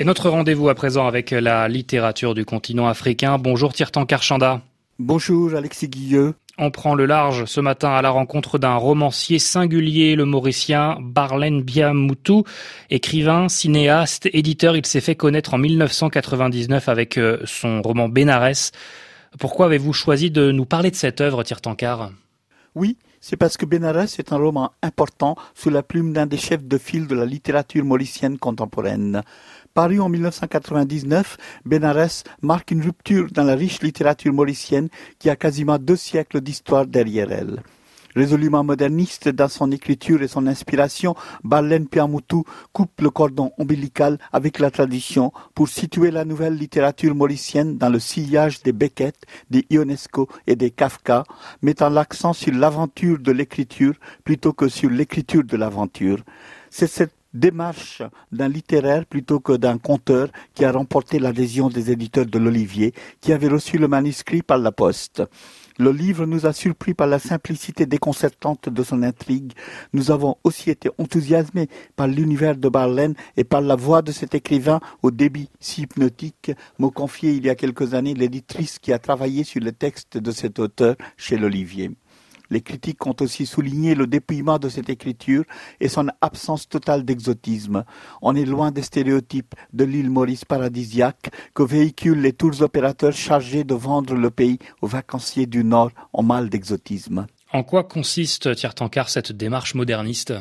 Et notre rendez-vous à présent avec la littérature du continent africain. Bonjour Tirtan Karchanda. Bonjour Alexis Guilleux. On prend le large ce matin à la rencontre d'un romancier singulier, le mauricien Barlen Biamoutou, écrivain, cinéaste, éditeur. Il s'est fait connaître en 1999 avec euh, son roman Bénarès. Pourquoi avez-vous choisi de nous parler de cette œuvre, Tirtankar Oui, c'est parce que Bénarès est un roman important sous la plume d'un des chefs de file de la littérature mauricienne contemporaine. Paru en 1999, Bénarès marque une rupture dans la riche littérature mauricienne qui a quasiment deux siècles d'histoire derrière elle. Résolument moderniste dans son écriture et son inspiration, Barlen Piamoutou coupe le cordon ombilical avec la tradition pour situer la nouvelle littérature mauricienne dans le sillage des Beckett, des Ionesco et des Kafka, mettant l'accent sur l'aventure de l'écriture plutôt que sur l'écriture de l'aventure. C'est cette démarche d'un littéraire plutôt que d'un conteur qui a remporté l'adhésion des éditeurs de l'Olivier, qui avait reçu le manuscrit par la poste. Le livre nous a surpris par la simplicité déconcertante de son intrigue. Nous avons aussi été enthousiasmés par l'univers de Barlène et par la voix de cet écrivain au débit si hypnotique, m'a confié il y a quelques années l'éditrice qui a travaillé sur le texte de cet auteur chez l'Olivier. Les critiques ont aussi souligné le dépouillement de cette écriture et son absence totale d'exotisme. On est loin des stéréotypes de l'île Maurice paradisiaque que véhiculent les tours opérateurs chargés de vendre le pays aux vacanciers du Nord en mal d'exotisme. En quoi consiste, Tiertankar, cette démarche moderniste?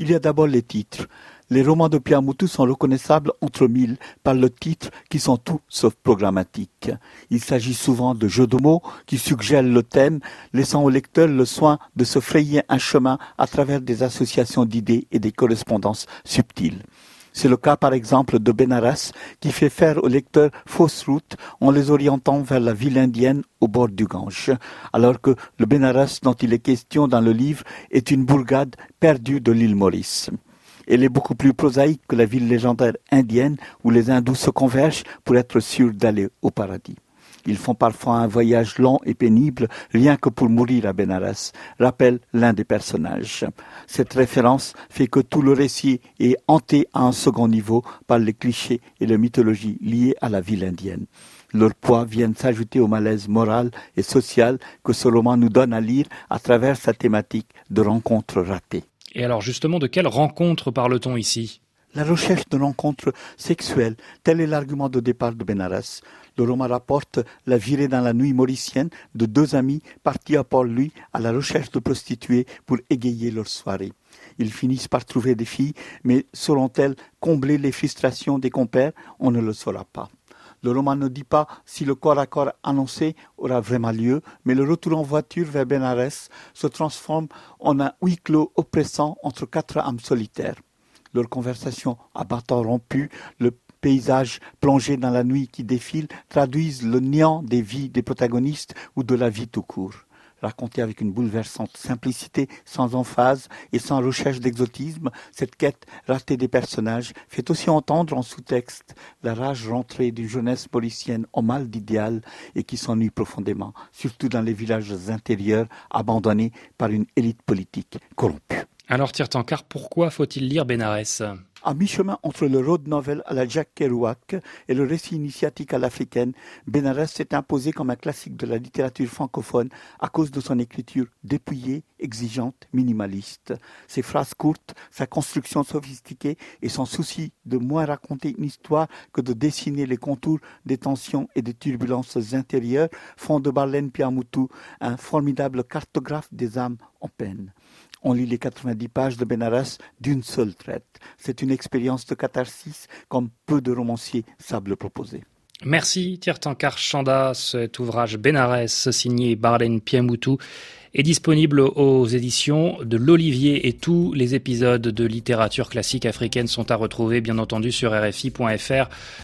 Il y a d'abord les titres. Les romans de Piamoutou sont reconnaissables entre mille par le titre qui sont tout sauf programmatiques. Il s'agit souvent de jeux de mots qui suggèrent le thème, laissant au lecteur le soin de se frayer un chemin à travers des associations d'idées et des correspondances subtiles. C'est le cas par exemple de Benares qui fait faire aux lecteurs fausse route en les orientant vers la ville indienne au bord du Gange, alors que le Benares dont il est question dans le livre est une bourgade perdue de l'île Maurice. Elle est beaucoup plus prosaïque que la ville légendaire indienne où les hindous se convergent pour être sûrs d'aller au paradis. Ils font parfois un voyage long et pénible, rien que pour mourir à Benares, rappelle l'un des personnages. Cette référence fait que tout le récit est hanté à un second niveau par les clichés et les mythologies liées à la ville indienne. Leur poids viennent s'ajouter au malaise moral et social que ce roman nous donne à lire à travers sa thématique de rencontres ratées. Et alors justement, de quelle rencontre parle-t-on ici? La recherche de rencontres sexuelles, tel est l'argument de départ de Benares. Le roman rapporte la virée dans la nuit mauricienne de deux amis partis à Port-Louis à la recherche de prostituées pour égayer leur soirée. Ils finissent par trouver des filles, mais sauront-elles combler les frustrations des compères? On ne le saura pas. Le roman ne dit pas si le corps à corps annoncé aura vraiment lieu, mais le retour en voiture vers Benares se transforme en un huis clos oppressant entre quatre âmes solitaires. Leur conversation à bâton rompu, le paysage plongé dans la nuit qui défile traduisent le néant des vies des protagonistes ou de la vie tout court racontée avec une bouleversante simplicité, sans emphase et sans recherche d'exotisme, cette quête ratée des personnages fait aussi entendre en sous-texte la rage rentrée d'une jeunesse mauricienne au mal d'idéal et qui s'ennuie profondément, surtout dans les villages intérieurs abandonnés par une élite politique corrompue. Alors Tirtankar, pourquoi faut-il lire Bénarès à mi-chemin entre le road novel à la Jack Kerouac et le récit initiatique à l'africaine, Benares s'est imposé comme un classique de la littérature francophone à cause de son écriture dépouillée, exigeante, minimaliste. Ses phrases courtes, sa construction sophistiquée et son souci de moins raconter une histoire que de dessiner les contours des tensions et des turbulences intérieures font de Barlène Piamoutou un formidable cartographe des âmes en peine. On lit les 90 pages de Benares d'une seule traite. C'est une expérience de catharsis comme peu de romanciers savent le proposer. Merci Tirtankar Chanda. Cet ouvrage Benares signé Barlène Piamoutou est disponible aux éditions de l'Olivier et tous les épisodes de littérature classique africaine sont à retrouver bien entendu sur rfi.fr.